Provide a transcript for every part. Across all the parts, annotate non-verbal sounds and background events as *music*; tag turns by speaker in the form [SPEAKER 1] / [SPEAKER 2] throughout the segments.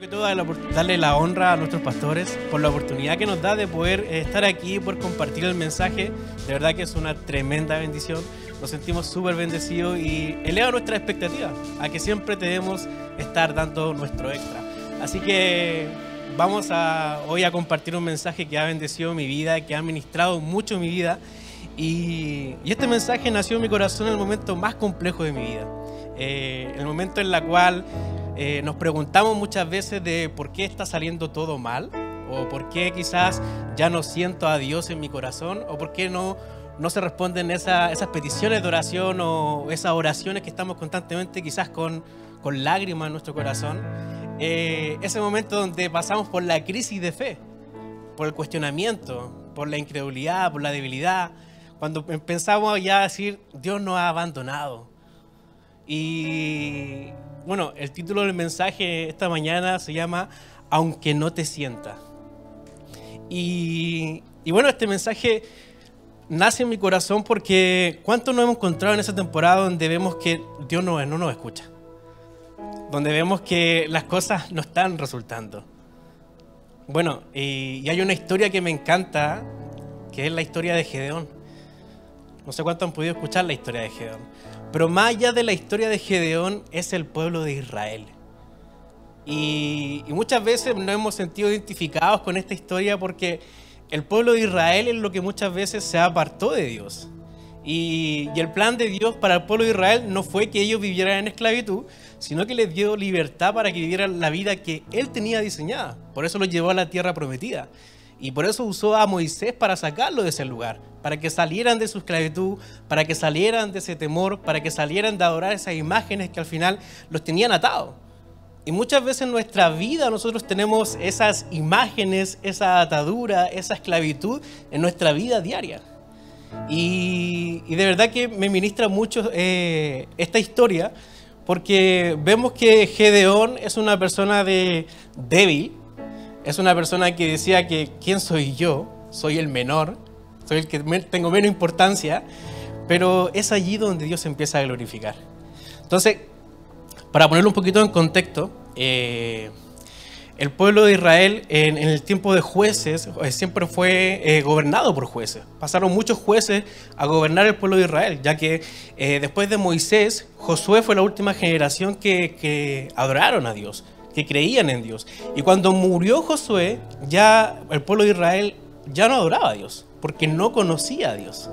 [SPEAKER 1] que todo, darle la honra a nuestros pastores por la oportunidad que nos da de poder eh, estar aquí, por compartir el mensaje. De verdad que es una tremenda bendición. Nos sentimos súper bendecidos y eleva nuestra expectativa a que siempre debemos estar dando nuestro extra. Así que vamos a, hoy a compartir un mensaje que ha bendecido mi vida, que ha ministrado mucho mi vida. Y, este mensaje nació en mi corazón en el momento más complejo de mi vida. Eh, el momento en el cual eh, nos preguntamos muchas veces de por qué está saliendo todo mal, o por qué quizás ya no siento a Dios en mi corazón, o por qué no, no se responden esas peticiones de oración o esas oraciones que estamos constantemente quizás con, con lágrimas en nuestro corazón. Eh, ese momento donde pasamos por la crisis de fe, por el cuestionamiento, por la incredulidad, por la debilidad, cuando pensamos ya decir, Dios nos ha abandonado. Y bueno, el título del mensaje esta mañana se llama Aunque no te sienta. Y, bueno, este mensaje nace en mi corazón porque ¿cuánto nos hemos encontrado en esa temporada donde vemos que Dios no, no nos escucha? Donde vemos que las cosas no están resultando. Bueno, y, y hay una historia que me encanta, que es la historia de Gedeón. No sé cuánto han podido escuchar la historia de Gedeón. Pero más allá de la historia de Gedeón es el pueblo de Israel. Y, muchas veces nos hemos sentido identificados con esta historia porque el pueblo de Israel es lo que muchas veces se apartó de Dios. Y, el plan de Dios para el pueblo de Israel no fue que ellos vivieran en esclavitud, sino que les dio libertad para que vivieran la vida que Él tenía diseñada. Por eso los llevó a la tierra prometida. Y por eso usó a Moisés para sacarlo de ese lugar, para que salieran de su esclavitud, para que salieran de ese temor, para que salieran de adorar esas imágenes que al final los tenían atados. Y muchas veces en nuestra vida nosotros tenemos esas imágenes, esa atadura, esa esclavitud en nuestra vida diaria. Y, de verdad que me ministra mucho eh, esta historia, porque vemos que Gedeón es una persona de, débil, es una persona que decía que ¿quién soy yo? Soy el menor, soy el que tengo menos importancia, pero es allí donde Dios empieza a glorificar. Entonces, para ponerlo un poquito en contexto, eh, el pueblo de Israel en, el tiempo de jueces eh, siempre fue eh, gobernado por jueces. Pasaron muchos jueces a gobernar el pueblo de Israel, ya que después de Moisés, Josué fue la última generación que, que adoraron a Dios que creían en Dios. Y cuando murió Josué, ya el pueblo de Israel ya no adoraba a Dios, porque no conocía a Dios.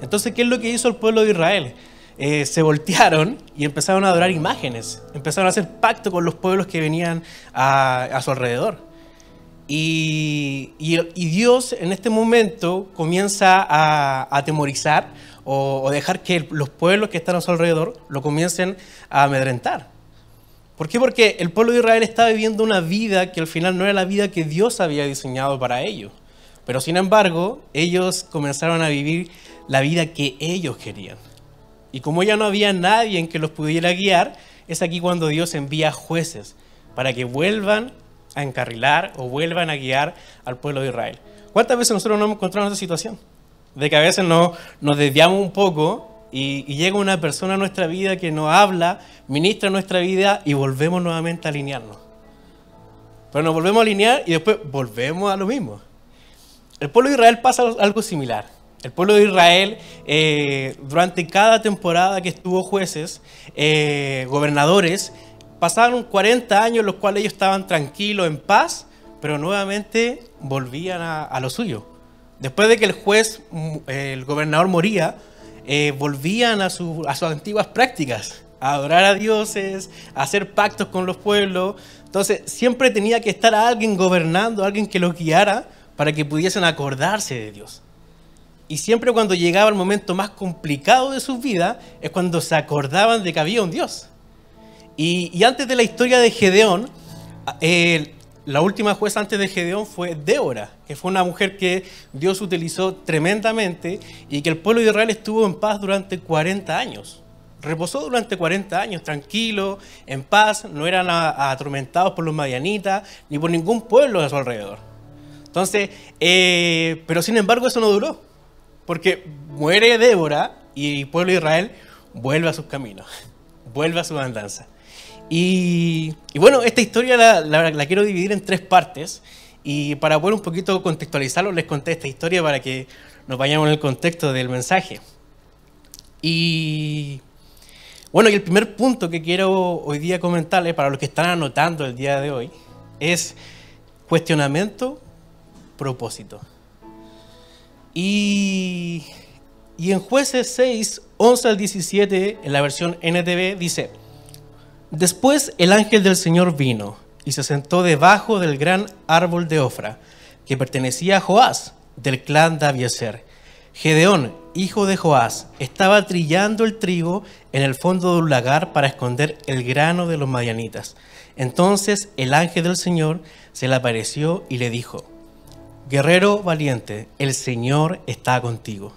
[SPEAKER 1] Entonces, ¿qué es lo que hizo el pueblo de Israel? Eh, se voltearon y empezaron a adorar imágenes, empezaron a hacer pacto con los pueblos que venían a, su alrededor. Y, Dios en este momento comienza a atemorizar o, o dejar que los pueblos que están a su alrededor lo comiencen a amedrentar. ¿Por qué? Porque el pueblo de Israel estaba viviendo una vida que al final no era la vida que Dios había diseñado para ellos. Pero sin embargo, ellos comenzaron a vivir la vida que ellos querían. Y como ya no había nadie en que los pudiera guiar, es aquí cuando Dios envía jueces para que vuelvan a encarrilar o vuelvan a guiar al pueblo de Israel. ¿Cuántas veces nosotros nos hemos encontrado en esa situación? De que a veces nos desviamos un poco y, llega una persona a nuestra vida que nos habla, ministra nuestra vida y volvemos nuevamente a alinearnos. Pero nos volvemos a alinear y después volvemos a lo mismo. El pueblo de Israel pasa algo similar. El pueblo de Israel, eh, durante cada temporada que estuvo jueces, eh, gobernadores, pasaron 40 años los cuales ellos estaban tranquilos, en paz, pero nuevamente volvían a, a lo suyo. Después de que el juez, mm, el gobernador moría, eh, volvían a, sus antiguas prácticas, a adorar a dioses, a hacer pactos con los pueblos. Entonces siempre tenía que estar alguien gobernando, alguien que los guiara para que pudiesen acordarse de Dios. Y siempre cuando llegaba el momento más complicado de sus vidas es cuando se acordaban de que había un Dios. Y, antes de la historia de Gedeón, eh, la última jueza antes de Gedeón fue Débora, que fue una mujer que Dios utilizó tremendamente y que el pueblo de Israel estuvo en paz durante 40 años. Reposó durante 40 años, tranquilo, en paz, no eran atormentados por los madianitas ni por ningún pueblo a su alrededor. Entonces, eh, pero sin embargo eso no duró, porque muere Débora y el pueblo de Israel vuelve a sus caminos, *laughs* vuelve a su andanza. Y, bueno, esta historia la, quiero dividir en tres partes. Y para poder un poquito contextualizarlo, les conté esta historia para que nos vayamos en el contexto del mensaje. Y bueno, y el primer punto que quiero hoy día comentarles, para los que están anotando el día de hoy, es cuestionamiento, propósito. Y, y en jueces 6, 11 al 17, en la versión NTV, dice, Después el ángel del Señor vino y se sentó debajo del gran árbol de Ofra, que pertenecía a Joás, del clan de Abieser. Gedeón, hijo de Joás, estaba trillando el trigo en el fondo de un lagar para esconder el grano de los madianitas. Entonces el ángel del Señor se le apareció y le dijo, Guerrero valiente, el Señor está contigo.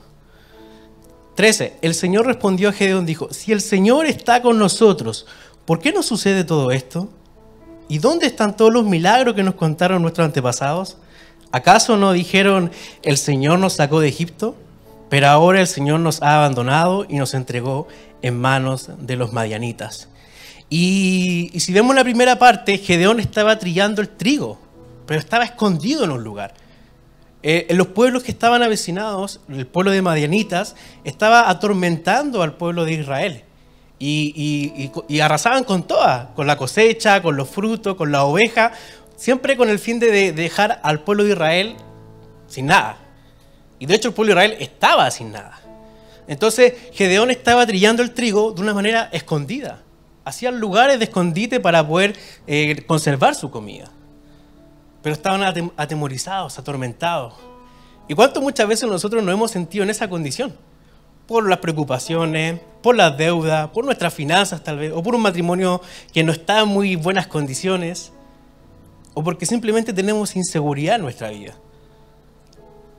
[SPEAKER 1] 13. El Señor respondió a Gedeón, dijo, si el Señor está con nosotros, ¿por qué nos sucede todo esto? ¿Y dónde están todos los milagros que nos contaron nuestros antepasados? ¿Acaso no dijeron, el Señor nos sacó de Egipto? Pero ahora el Señor nos ha abandonado y nos entregó en manos de los madianitas. Y, si vemos la primera parte, Gedeón estaba trillando el trigo, pero estaba escondido en un lugar. Eh, los pueblos que estaban avecinados, el pueblo de Madianitas, estaba atormentando al pueblo de Israel. Y, arrasaban con todas, con la cosecha, con los frutos, con la oveja, siempre con el fin de dejar al pueblo de Israel sin nada. Y de hecho el pueblo de Israel estaba sin nada. Entonces Gedeón estaba trillando el trigo de una manera escondida. Hacían lugares de escondite para poder eh, conservar su comida. Pero estaban atemorizados, atormentados. ¿Y cuánto muchas veces nosotros nos hemos sentido en esa condición? Por las preocupaciones, por las deudas, por nuestras finanzas tal vez, o por un matrimonio que no está en muy buenas condiciones, o porque simplemente tenemos inseguridad en nuestra vida.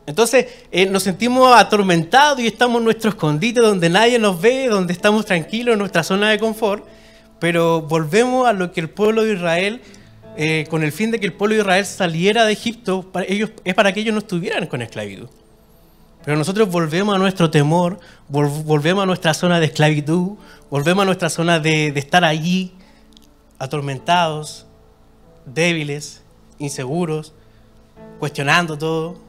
[SPEAKER 1] Entonces eh, nos sentimos atormentados y estamos en nuestro escondite donde nadie nos ve, donde estamos tranquilos en nuestra zona de confort, pero volvemos a lo que el pueblo de Israel, eh, con el fin de que el pueblo de Israel saliera de Egipto, para ellos, es para que ellos no estuvieran con esclavitud. Pero nosotros volvemos a nuestro temor, volvemos a nuestra zona de esclavitud, volvemos a nuestra zona de, de estar allí, atormentados, débiles, inseguros, cuestionando todo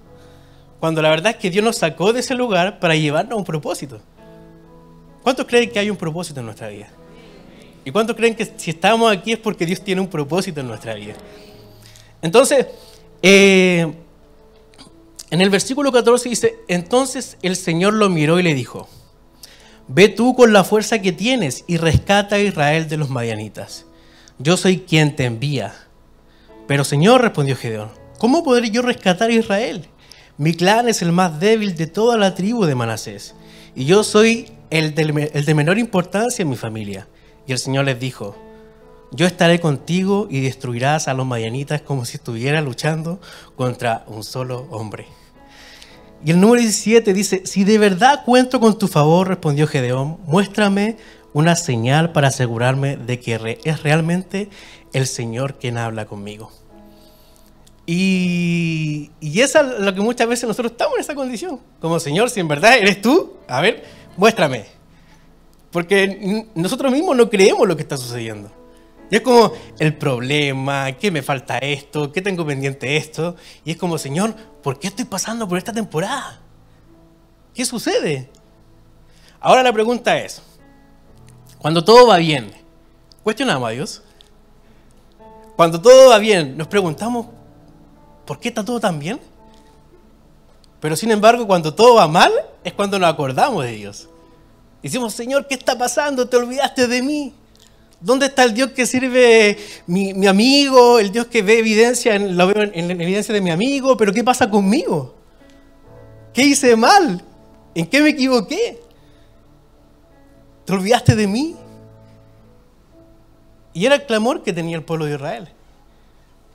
[SPEAKER 1] cuando la verdad es que Dios nos sacó de ese lugar para llevarnos a un propósito. ¿Cuántos creen que hay un propósito en nuestra vida? ¿Y cuántos creen que si estamos aquí es porque Dios tiene un propósito en nuestra vida? Entonces, eh, en el versículo 14 dice, entonces el Señor lo miró y le dijo, ve tú con la fuerza que tienes y rescata a Israel de los madianitas. Yo soy quien te envía. Pero Señor, respondió Gedeón, ¿cómo podré yo rescatar a Israel? Mi clan es el más débil de toda la tribu de Manasés, y yo soy el de, menor importancia en mi familia. Y el Señor les dijo, yo estaré contigo y destruirás a los mayanitas como si estuviera luchando contra un solo hombre. Y el número 17 dice, si de verdad cuento con tu favor, respondió Gedeón, muéstrame una señal para asegurarme de que es realmente el Señor quien habla conmigo. Y, y es lo que muchas veces nosotros estamos en esa condición. Como Señor, si en verdad eres tú, a ver, muéstrame. Porque nosotros mismos no creemos lo que está sucediendo. Y es como el problema, ¿qué me falta esto? ¿Qué tengo pendiente esto? Y es como, Señor, ¿por qué estoy pasando por esta temporada? ¿Qué sucede? Ahora la pregunta es, cuando todo va bien, ¿cuestionamos a Dios? Cuando todo va bien, nos preguntamos, ¿por qué está todo tan bien? Pero sin embargo, cuando todo va mal, es cuando nos acordamos de Dios. Decimos, Señor, ¿qué está pasando? Te olvidaste de mí. ¿Dónde está el Dios que sirve mi, amigo? El Dios que ve evidencia, en, lo veo en, evidencia de mi amigo, pero ¿qué pasa conmigo? ¿Qué hice mal? ¿En qué me equivoqué? ¿Te olvidaste de mí? Y era el clamor que tenía el pueblo de Israel.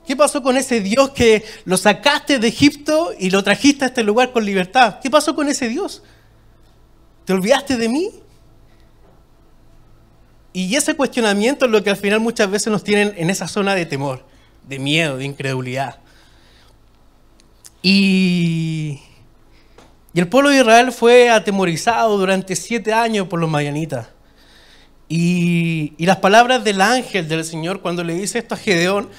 [SPEAKER 1] ¿Qué pasó con ese Dios que lo sacaste de Egipto y lo trajiste a este lugar con libertad? ¿Qué pasó con ese Dios? ¿Te olvidaste de mí? Y ese cuestionamiento es lo que al final muchas veces nos tienen en esa zona de temor, de miedo, de incredulidad. Y, el pueblo de Israel fue atemorizado durante siete años por los madianitas. Y, las palabras del ángel del Señor cuando le dice esto a Gedeón,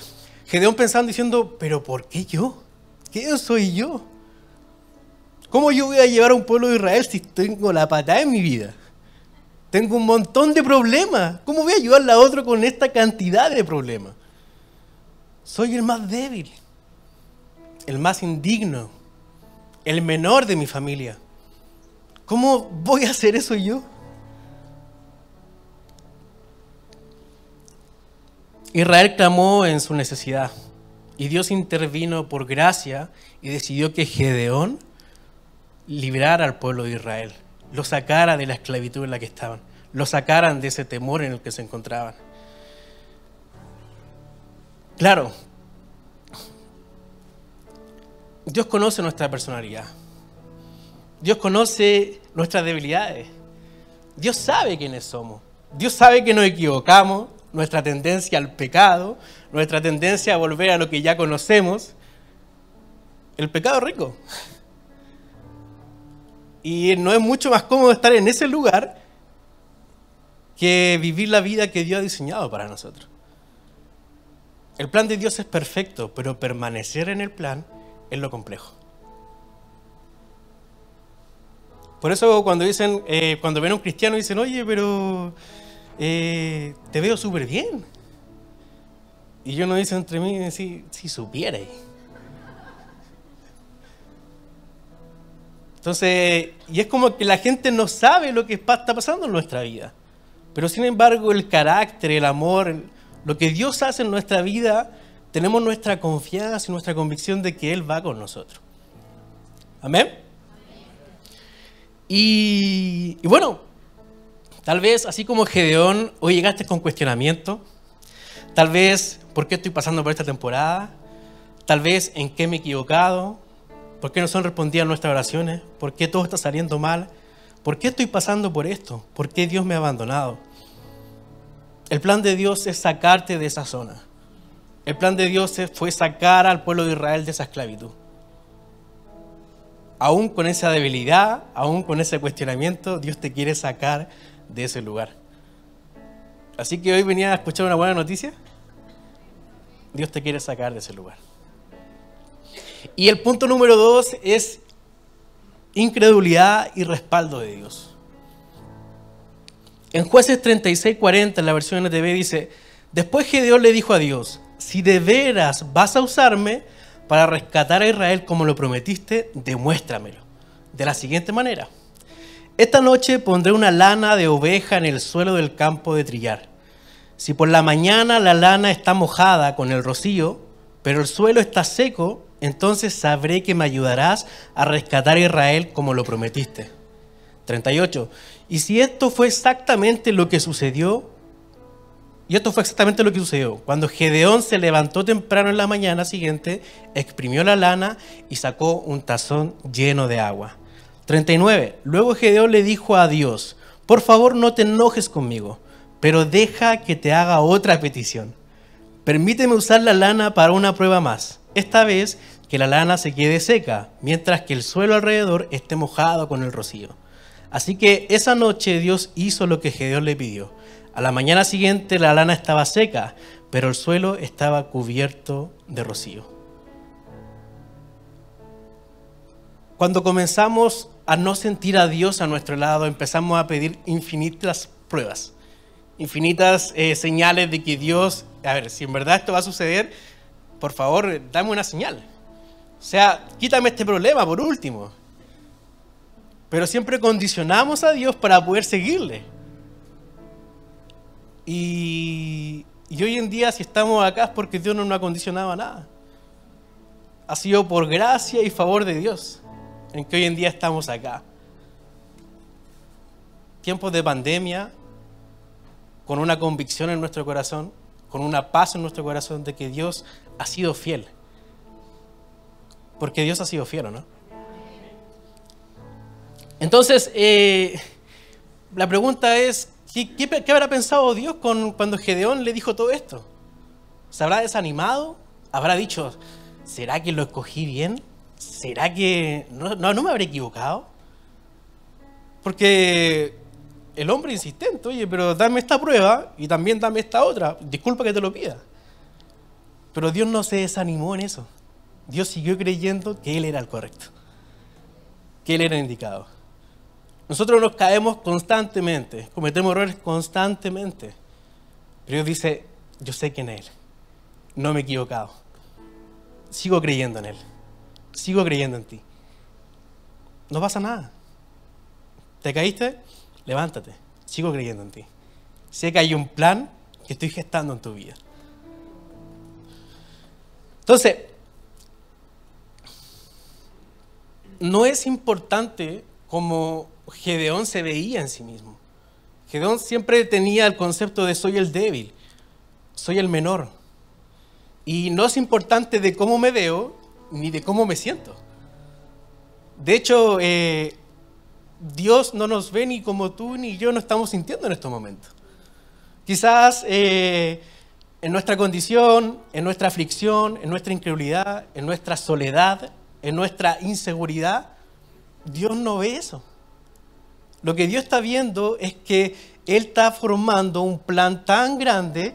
[SPEAKER 1] Gedeón pensando diciendo, pero ¿por qué yo? ¿Qué soy yo? ¿Cómo yo voy a llevar a un pueblo de Israel si tengo la patada en mi vida? Tengo un montón de problemas. ¿Cómo voy a ayudar a otro con esta cantidad de problemas? Soy el más débil, el más indigno, el menor de mi familia. ¿Cómo voy a hacer eso yo? Israel clamó en su necesidad y Dios intervino por gracia y decidió que Gedeón liberara al pueblo de Israel, lo sacara de la esclavitud en la que estaban, lo sacaran de ese temor en el que se encontraban. Claro, Dios conoce nuestra personalidad. Dios conoce nuestras debilidades. Dios sabe quiénes somos. Dios sabe que nos equivocamos, nuestra tendencia al pecado, nuestra tendencia a volver a lo que ya conocemos. El pecado rico. Y no es mucho más cómodo estar en ese lugar que vivir la vida que Dios ha diseñado para nosotros. El plan de Dios es perfecto, pero permanecer en el plan es lo complejo. Por eso cuando dicen, eh, cuando ven a un cristiano dicen, oye, pero eh, te veo súper bien. Y yo no dice entre mí, si, si supierais. Entonces, y es como que la gente no sabe lo que está pasando en nuestra vida. Pero sin embargo, el carácter, el amor, lo que Dios hace en nuestra vida, tenemos nuestra confianza y nuestra convicción de que Él va con nosotros. Amén. Y, bueno, Tal vez, así como Gedeón, hoy llegaste con cuestionamiento. Tal vez, ¿por qué estoy pasando por esta temporada? Tal vez, ¿en qué me he equivocado? ¿Por qué no son respondidas nuestras oraciones? ¿Por qué todo está saliendo mal? ¿Por qué estoy pasando por esto? ¿Por qué Dios me ha abandonado? El plan de Dios es sacarte de esa zona. El plan de Dios fue sacar al pueblo de Israel de esa esclavitud. Aún con esa debilidad, aún con ese cuestionamiento, Dios te quiere sacar de ese lugar. Así que hoy venía a escuchar una buena noticia. Dios te quiere sacar de ese lugar. Y el punto número dos es incredulidad y respaldo de Dios. En jueces 36, 40, en la versión NTV dice, después que Dios le dijo a Dios, si de veras vas a usarme para rescatar a Israel como lo prometiste, demuéstramelo. De la siguiente manera. Esta noche pondré una lana de oveja en el suelo del campo de trillar. Si por la mañana la lana está mojada con el rocío, pero el suelo está seco, entonces sabré que me ayudarás a rescatar a Israel como lo prometiste. 38. Y si esto fue exactamente lo que sucedió, y esto fue exactamente lo que sucedió, cuando Gedeón se levantó temprano en la mañana siguiente, exprimió la lana y sacó un tazón lleno de agua. 39. Luego Gedeón le dijo a Dios, por favor no te enojes conmigo, pero deja que te haga otra petición. Permíteme usar la lana para una prueba más. Esta vez que la lana se quede seca, mientras que el suelo alrededor esté mojado con el rocío. Así que esa noche Dios hizo lo que Gedeón le pidió. A la mañana siguiente la lana estaba seca, pero el suelo estaba cubierto de rocío. Cuando comenzamos a no sentir a Dios a nuestro lado, empezamos a pedir infinitas pruebas, infinitas eh, señales de que Dios, a ver, si en verdad esto va a suceder, por favor, dame una señal. O sea, quítame este problema por último. Pero siempre condicionamos a Dios para poder seguirle. Y, y hoy en día si estamos acá es porque Dios no nos ha condicionado nada. Ha sido por gracia y favor de Dios en que hoy en día estamos acá. Tiempos de pandemia, con una convicción en nuestro corazón, con una paz en nuestro corazón de que Dios ha sido fiel. Porque Dios ha sido fiel, ¿no? Entonces, eh, la pregunta es, ¿qué, habrá pensado Dios con, cuando Gedeón le dijo todo esto? ¿Se habrá desanimado? ¿Habrá dicho, ¿será que lo escogí bien? ¿será que no, no, me habré equivocado? Porque el hombre insistente, oye, pero dame esta prueba y también dame esta otra. Disculpa que te lo pida. Pero Dios no se desanimó en eso. Dios siguió creyendo que Él era el correcto, que Él era indicado. Nosotros nos caemos constantemente, cometemos errores constantemente. Pero Dios dice, yo sé quién es Él, no me he equivocado. Sigo creyendo en Él, sigo creyendo en ti. No pasa nada. ¿Te caíste? Levántate, sigo creyendo en ti. Sé que hay un plan que estoy gestando en tu vida. Entonces, no es importante como Gedeón se veía en sí mismo. Gedeón siempre tenía el concepto de soy el débil, soy el menor. Y no es importante de cómo me veo ni de cómo me siento. De hecho, eh, Dios no nos ve ni como tú ni yo no estamos sintiendo en estos momentos. Quizás eh, en nuestra condición, en nuestra aflicción, en nuestra incredulidad, en nuestra soledad, en nuestra inseguridad, Dios no ve eso. Lo que Dios está viendo es que Él está formando un plan tan grande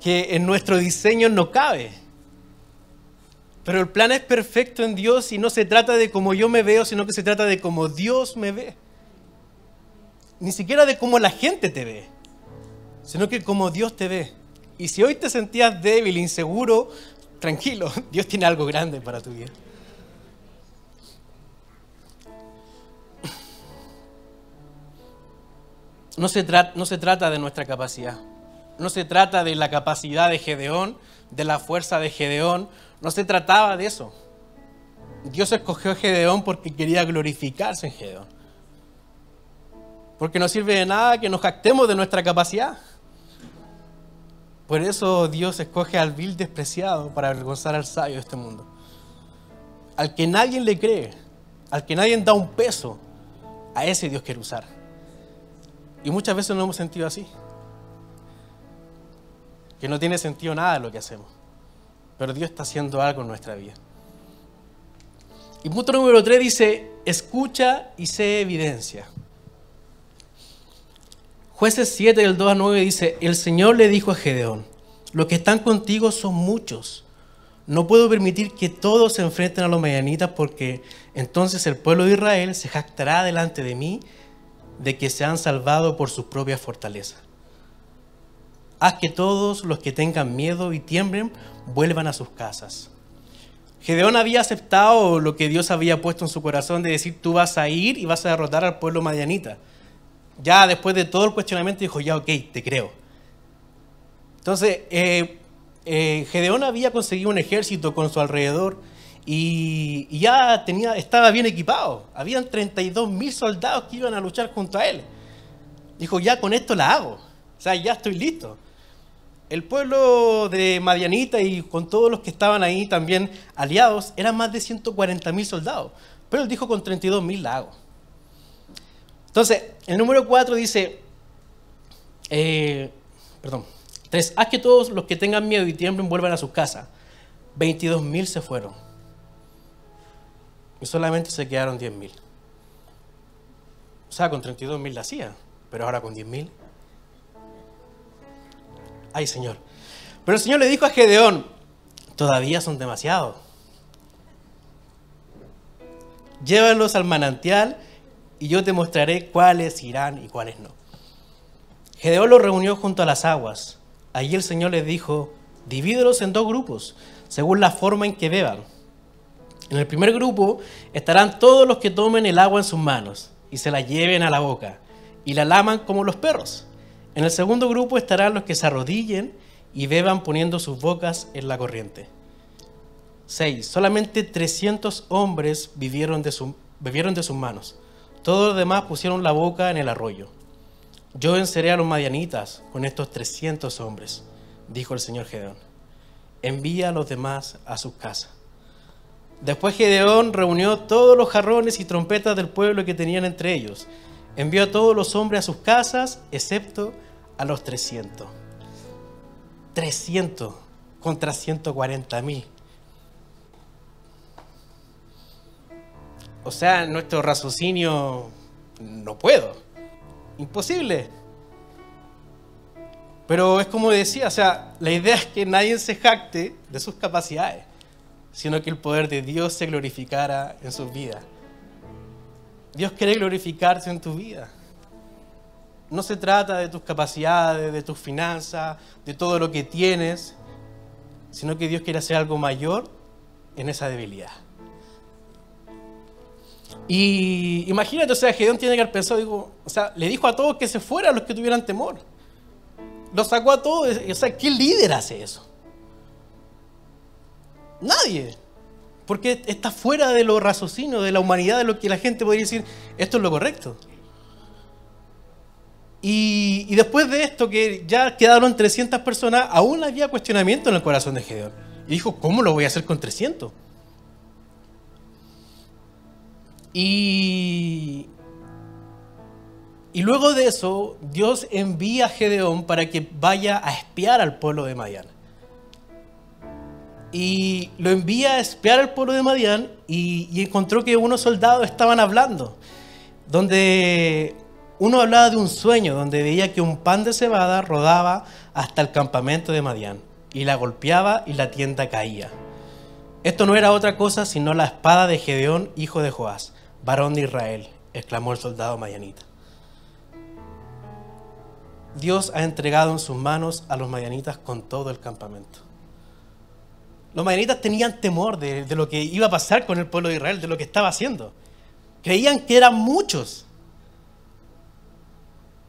[SPEAKER 1] que en nuestro diseño no cabe. Pero el plan es perfecto en Dios y no se trata de cómo yo me veo, sino que se trata de cómo Dios me ve. Ni siquiera de cómo la gente te ve, sino que como Dios te ve. Y si hoy te sentías débil, inseguro, tranquilo, *laughs* Dios tiene algo grande para tu vida. No se, no se trata de nuestra capacidad, no se trata de la capacidad de Gedeón, de la fuerza de Gedeón, no se trataba de eso. Dios escogió a Gedeón porque quería glorificarse en Gedeón. Porque no sirve de nada que nos jactemos de nuestra capacidad. Por eso Dios escoge al vil despreciado para avergonzar al sabio de este mundo. Al que nadie le cree, al que nadie da un peso, a ese Dios quiere usar. Y muchas veces nos hemos sentido así. Que no tiene sentido nada lo que hacemos. Pero Dios está haciendo algo en nuestra vida. Y punto número 3 dice, escucha y sé evidencia. Jueces 7 del 2 a 9 dice, el Señor le dijo a Gedeón, los que están contigo son muchos. No puedo permitir que todos se enfrenten a los medianitas porque entonces el pueblo de Israel se jactará delante de mí de que se han salvado por sus propias fortalezas. Haz que todos los que tengan miedo y tiemblen vuelvan a sus casas. Gedeón había aceptado lo que Dios había puesto en su corazón de decir, tú vas a ir y vas a derrotar al pueblo madianita. Ya después de todo el cuestionamiento dijo, ya ok, te creo. Entonces, eh, eh, Gedeón había conseguido un ejército con su alrededor y, ya tenía, estaba bien equipado. Habían 32 mil soldados que iban a luchar junto a él. Dijo, ya con esto la hago. O sea, ya estoy listo. El pueblo de Madianita y con todos los que estaban ahí también aliados, eran más de 140 mil soldados. Pero él dijo, con 32 mil la hago. Entonces, el número 4 dice, eh, perdón, 3, haz que todos los que tengan miedo y tiemblen vuelvan a su casa. 22 mil se fueron y solamente se quedaron 10.000. O sea, con 32.000 la hacía, pero ahora con 10.000. Ay, Señor. Pero el Señor le dijo a Gedeón, todavía son demasiados. Llévalos al manantial y yo te mostraré cuáles irán y cuáles no. Gedeón los reunió junto a las aguas. Allí el Señor les dijo, divídelos en dos grupos, según la forma en que beban. En el primer grupo estarán todos los que tomen el agua en sus manos y se la lleven a la boca y la laman como los perros. En el segundo grupo estarán los que se arrodillen y beban poniendo sus bocas en la corriente. 6. Solamente 300 hombres vivieron de bebieron de sus manos. Todos los demás pusieron la boca en el arroyo. Yo venceré a los madianitas con estos 300 hombres, dijo el Señor Gedeón. Envía a los demás a sus casas. Después Gedeón reunió todos los jarrones y trompetas del pueblo que tenían entre ellos. Envió a todos los hombres a sus casas, excepto a los 300. 300 contra 140 mil. O sea, nuestro raciocinio no puedo. Imposible. Pero es como decía, o sea, la idea es que nadie se jacte de sus capacidades, sino que el poder de Dios se glorificara en sus vidas. Dios quiere glorificarse en tu vida. No se trata de tus capacidades, de tus finanzas, de todo lo que tienes, sino que Dios quiere hacer algo mayor en esa debilidad. Y imagínate, o sea, Gedeón tiene que haber pensado, o sea, le dijo a todos que se fueran los que tuvieran temor. Lo sacó a todos, o sea, ¿qué líder hace eso? Nadie. Porque está fuera de lo raciocinio, de la humanidad, de lo que la gente podría decir, esto es lo correcto. Y, después de esto, que ya quedaron 300 personas, aún había cuestionamiento en el corazón de Gedeón. Y dijo, ¿cómo lo voy a hacer con 300? Y, y luego de eso, Dios envía a Gedeón para que vaya a espiar al pueblo de Madián. Y lo envía a espiar al pueblo de Madián y, encontró que unos soldados estaban hablando, donde uno hablaba de un sueño donde veía que un pan de cebada rodaba hasta el campamento de Madián y la golpeaba y la tienda caía. Esto no era otra cosa sino la espada de Gedeón, hijo de Joás, varón de Israel, exclamó el soldado madianita. Dios ha entregado en sus manos a los madianitas con todo el campamento. Los madianitas tenían temor de, lo que iba a pasar con el pueblo de Israel, de lo que estaba haciendo. Creían que eran muchos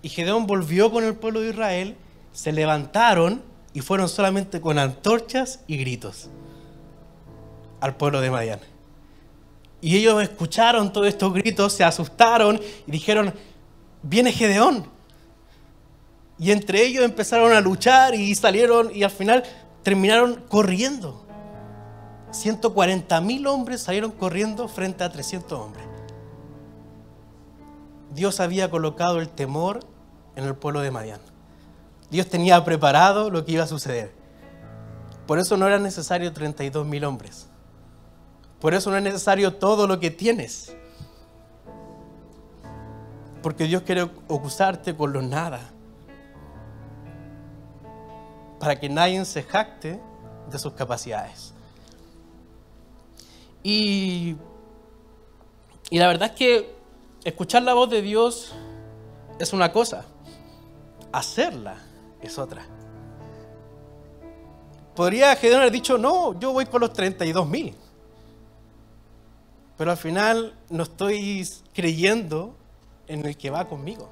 [SPEAKER 1] y Gedeón volvió con el pueblo de Israel, se levantaron y fueron solamente con antorchas y gritos al pueblo de Madián. Y ellos escucharon todos estos gritos, se asustaron y dijeron, viene Gedeón. Y entre ellos empezaron a luchar y salieron y al final terminaron corriendo. 140 mil hombres salieron corriendo frente a 300 hombres. Dios había colocado el temor en el pueblo de Madián. Dios tenía preparado lo que iba a suceder. Por eso no era necesario 32 mil hombres. Por eso no es necesario todo lo que tienes. Porque Dios quiere usarte con lo nada. Para que nadie se jacte de sus capacidades. Y, la verdad es que escuchar la voz de Dios es una cosa, hacerla es otra. Podría Gedeón haber dicho, no, yo voy con los 32 mil. Pero al final no estoy creyendo en el que va conmigo.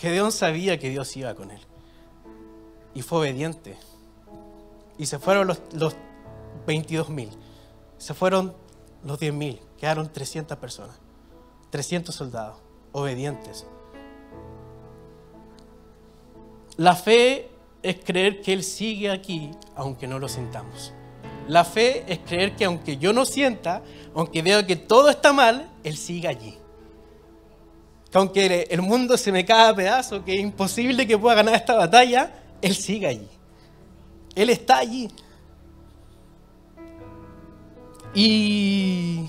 [SPEAKER 1] Gedeón sabía que Dios iba con él. Y fue obediente. Y se fueron los, los 22 mil. Se fueron los 10 mil. Quedaron 300 personas. 300 soldados obedientes. La fe es creer que Él sigue aquí aunque no lo sintamos. La fe es creer que aunque yo no sienta, aunque veo que todo está mal, Él sigue allí. Que aunque el mundo se me cae a pedazos, que es imposible que pueda ganar esta batalla, Él sigue allí. Él está allí. Y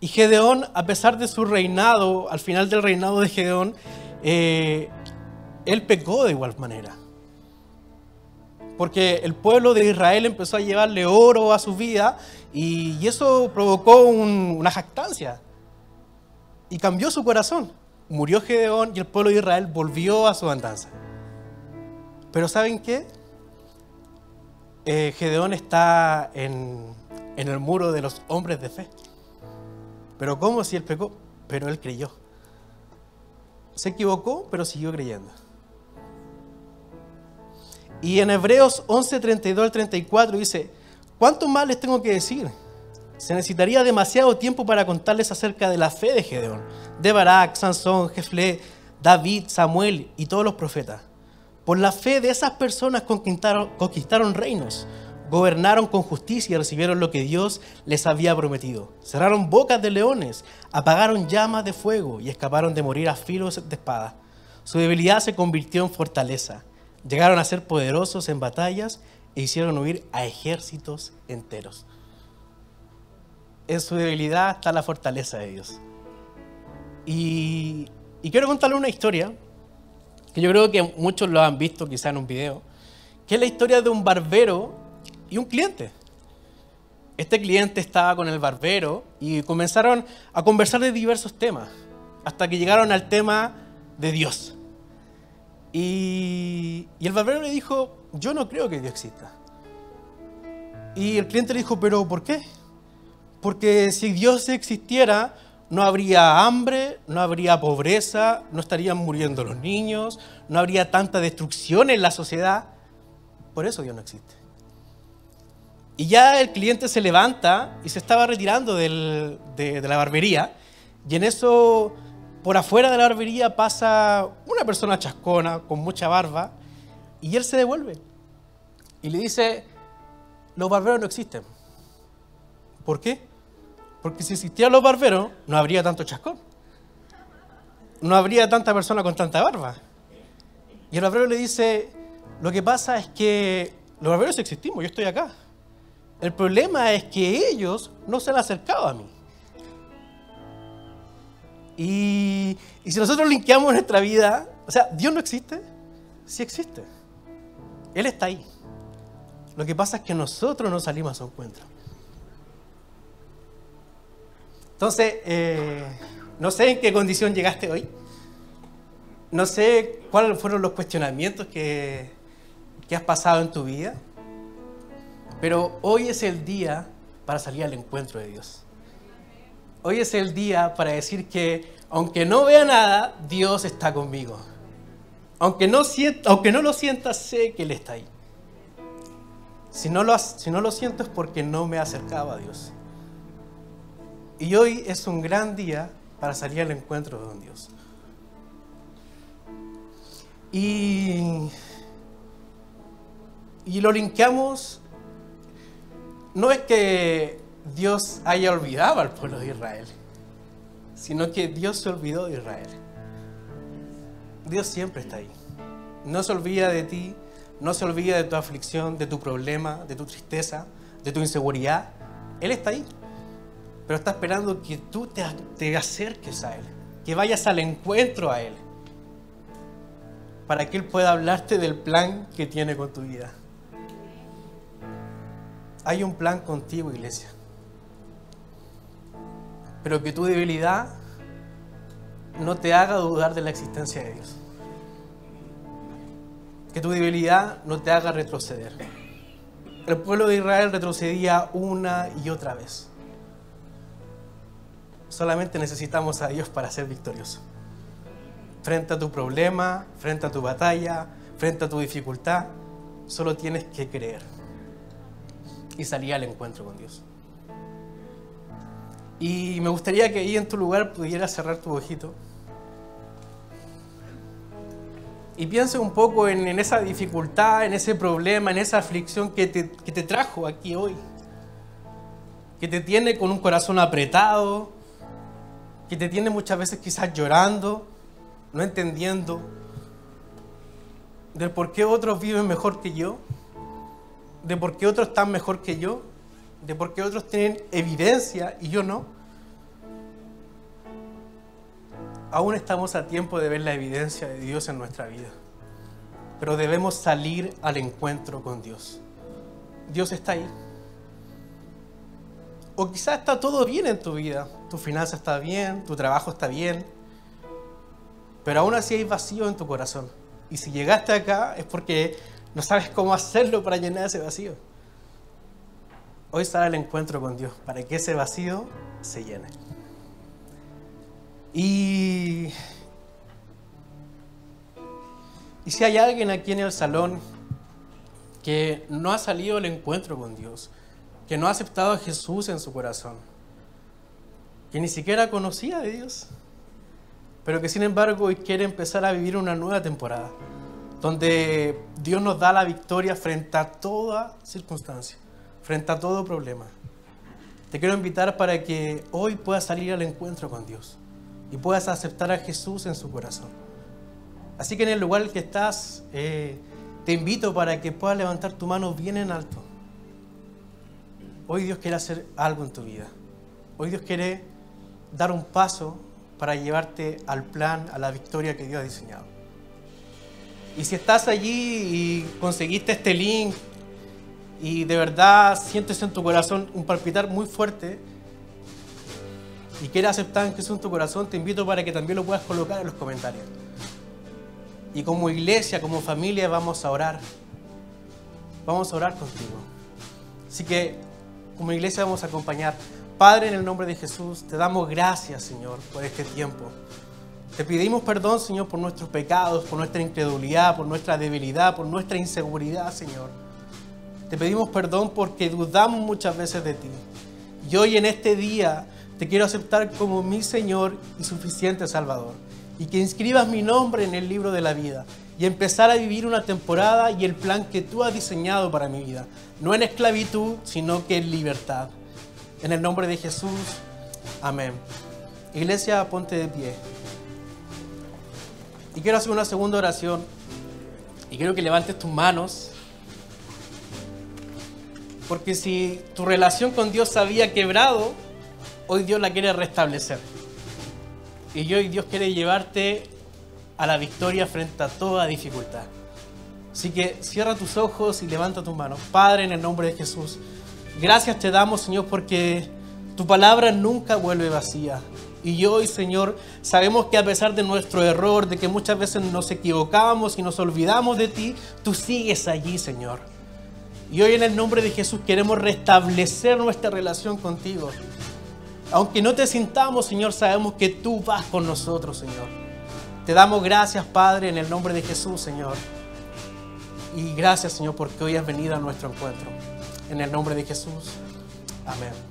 [SPEAKER 1] y Gedeón, a pesar de su reinado, al final del reinado de Gedeón, eh, él pecó de igual manera. Porque el pueblo de Israel empezó a llevarle oro a su vida y, eso provocó una jactancia. Y cambió su corazón. Murió Gedeón y el pueblo de Israel volvió a su andanza. Pero ¿saben qué? Eh, Gedeón está en el muro de los hombres de fe. Pero ¿cómo si él pecó? Pero él creyó. Se equivocó, pero siguió creyendo. Y en Hebreos 11, 32 al 34 dice, ¿cuánto más les tengo que decir? Se necesitaría demasiado tiempo para contarles acerca de la fe de Gedeón, de Barak, Sansón, Jefle, David, Samuel y todos los profetas. Por la fe de esas personas conquistaron, reinos, gobernaron con justicia y recibieron lo que Dios les había prometido. Cerraron bocas de leones, apagaron llamas de fuego y escaparon de morir a filos de espada. Su debilidad se convirtió en fortaleza. Llegaron a ser poderosos en batallas e hicieron huir a ejércitos enteros. En su debilidad está la fortaleza de Dios. Y, y quiero contarle una historia que yo creo que muchos lo han visto quizá en un video, que es la historia de un barbero y un cliente. Este cliente estaba con el barbero y comenzaron a conversar de diversos temas, hasta que llegaron al tema de Dios. Y, y el barbero le dijo, yo no creo que Dios exista. Y el cliente le dijo, pero ¿por qué? Porque si Dios existiera, no habría hambre, no habría pobreza, no estarían muriendo los niños, no habría tanta destrucción en la sociedad. Por eso Dios no existe. Y ya el cliente se levanta y se estaba retirando de, de la barbería. Y en eso, por afuera de la barbería pasa una persona chascona, con mucha barba, y él se devuelve. Y le dice, los barberos no existen. ¿Por qué? Porque si existieran los barberos, no habría tanto chascón. No habría tanta persona con tanta barba. Y el barbero le dice, lo que pasa es que los barberos existimos, yo estoy acá. El problema es que ellos no se han acercado a mí. Y, y si nosotros linkeamos nuestra vida, o sea, Dios no existe, sí existe. Él está ahí. Lo que pasa es que nosotros no salimos a su encuentro. Entonces, eh, no sé en qué condición llegaste hoy. No sé cuáles fueron los cuestionamientos que, que has pasado en tu vida. Pero hoy es el día para salir al encuentro de Dios. Hoy es el día para decir que, aunque no vea nada, Dios está conmigo. Aunque no, sienta, aunque no lo sienta, sé que Él está ahí. Si no, lo, si no lo siento es porque no me he acercado a Dios. Y hoy es un gran día para salir al encuentro de Dios. Y, y lo linkeamos, no es que Dios haya olvidado al pueblo de Israel, sino que Dios se olvidó de Israel. Dios siempre está ahí. No se olvida de ti, no se olvida de tu aflicción, de tu problema, de tu tristeza, de tu inseguridad. Él está ahí. Pero está esperando que tú te, acerques a Él, que vayas al encuentro a Él, para que Él pueda hablarte del plan que tiene con tu vida. Hay un plan contigo, iglesia. Pero que tu debilidad no te haga dudar de la existencia de Dios. Que tu debilidad no te haga retroceder. El pueblo de Israel retrocedía una y otra vez. Solamente necesitamos a Dios para ser victorioso. Frente a tu problema, frente a tu batalla, frente a tu dificultad, solo tienes que creer y salir al encuentro con Dios. Y me gustaría que ahí en tu lugar pudieras cerrar tu ojito. y piense un poco en, esa dificultad, en ese problema, en esa aflicción que te, que te trajo aquí hoy. Que te tiene con un corazón apretado, que te tiene muchas veces quizás llorando, no entendiendo del por qué otros viven mejor que yo, de por qué otros están mejor que yo, de por qué otros tienen evidencia y yo no. aún estamos a tiempo de ver la evidencia de Dios en nuestra vida. Pero debemos salir al encuentro con Dios. Dios está ahí. O quizás está todo bien en tu vida. Tu finanza está bien, tu trabajo está bien. Pero aún así hay vacío en tu corazón. Y si llegaste acá es porque no sabes cómo hacerlo para llenar ese vacío. Hoy sale al encuentro con Dios para que ese vacío se llene. Y, y si hay alguien aquí en el salón que no ha salido al encuentro con Dios, que no ha aceptado a Jesús en su corazón, que ni siquiera conocía de Dios, pero que sin embargo hoy quiere empezar a vivir una nueva temporada, donde Dios nos da la victoria frente a toda circunstancia, frente a todo problema. Te quiero invitar para que hoy puedas salir al encuentro con Dios y puedas aceptar a Jesús en su corazón. Así que en el lugar en que estás, eh, te invito para que puedas levantar tu mano bien en alto. Hoy Dios quiere hacer algo en tu vida. Hoy Dios quiere dar un paso para llevarte al plan, a la victoria que Dios ha diseñado. Y si estás allí y conseguiste este link y de verdad sientes en tu corazón un palpitar muy fuerte y quieres aceptar en Jesús en tu corazón, te invito para que también lo puedas colocar en los comentarios. Y como iglesia, como familia, vamos a orar. Vamos a orar contigo. Así que como iglesia vamos a acompañar. Padre, en el nombre de Jesús, te damos gracias, Señor, por este tiempo. Te pedimos perdón, Señor, por nuestros pecados, por nuestra incredulidad, por nuestra debilidad, por nuestra inseguridad, Señor. Te pedimos perdón porque dudamos muchas veces de ti. Y hoy en este día te quiero aceptar como mi Señor y suficiente Salvador. Y que inscribas mi nombre en el libro de la vida y empezar a vivir una temporada y el plan que tú has diseñado para mi vida. No en esclavitud, sino que en libertad. En el nombre de Jesús, amén. Iglesia, ponte de pie. Y quiero hacer una segunda oración. Y quiero que levantes tus manos. Porque si tu relación con Dios se había quebrado, hoy Dios la quiere restablecer. Y hoy Dios quiere llevarte a la victoria frente a toda dificultad. Así que cierra tus ojos y levanta tus manos. Padre, en el nombre de Jesús, gracias te damos, Señor, porque tu palabra nunca vuelve vacía. Y hoy, Señor, sabemos que a pesar de nuestro error, de que muchas veces nos equivocábamos y nos olvidamos de ti, tú sigues allí, Señor. Y hoy en el nombre de Jesús queremos restablecer nuestra relación contigo. Aunque no te sintamos, Señor, sabemos que tú vas con nosotros, Señor. Te damos gracias, Padre, en el nombre de Jesús, Señor. Y gracias, Señor, porque hoy has venido a nuestro encuentro. En el nombre de Jesús. Amén.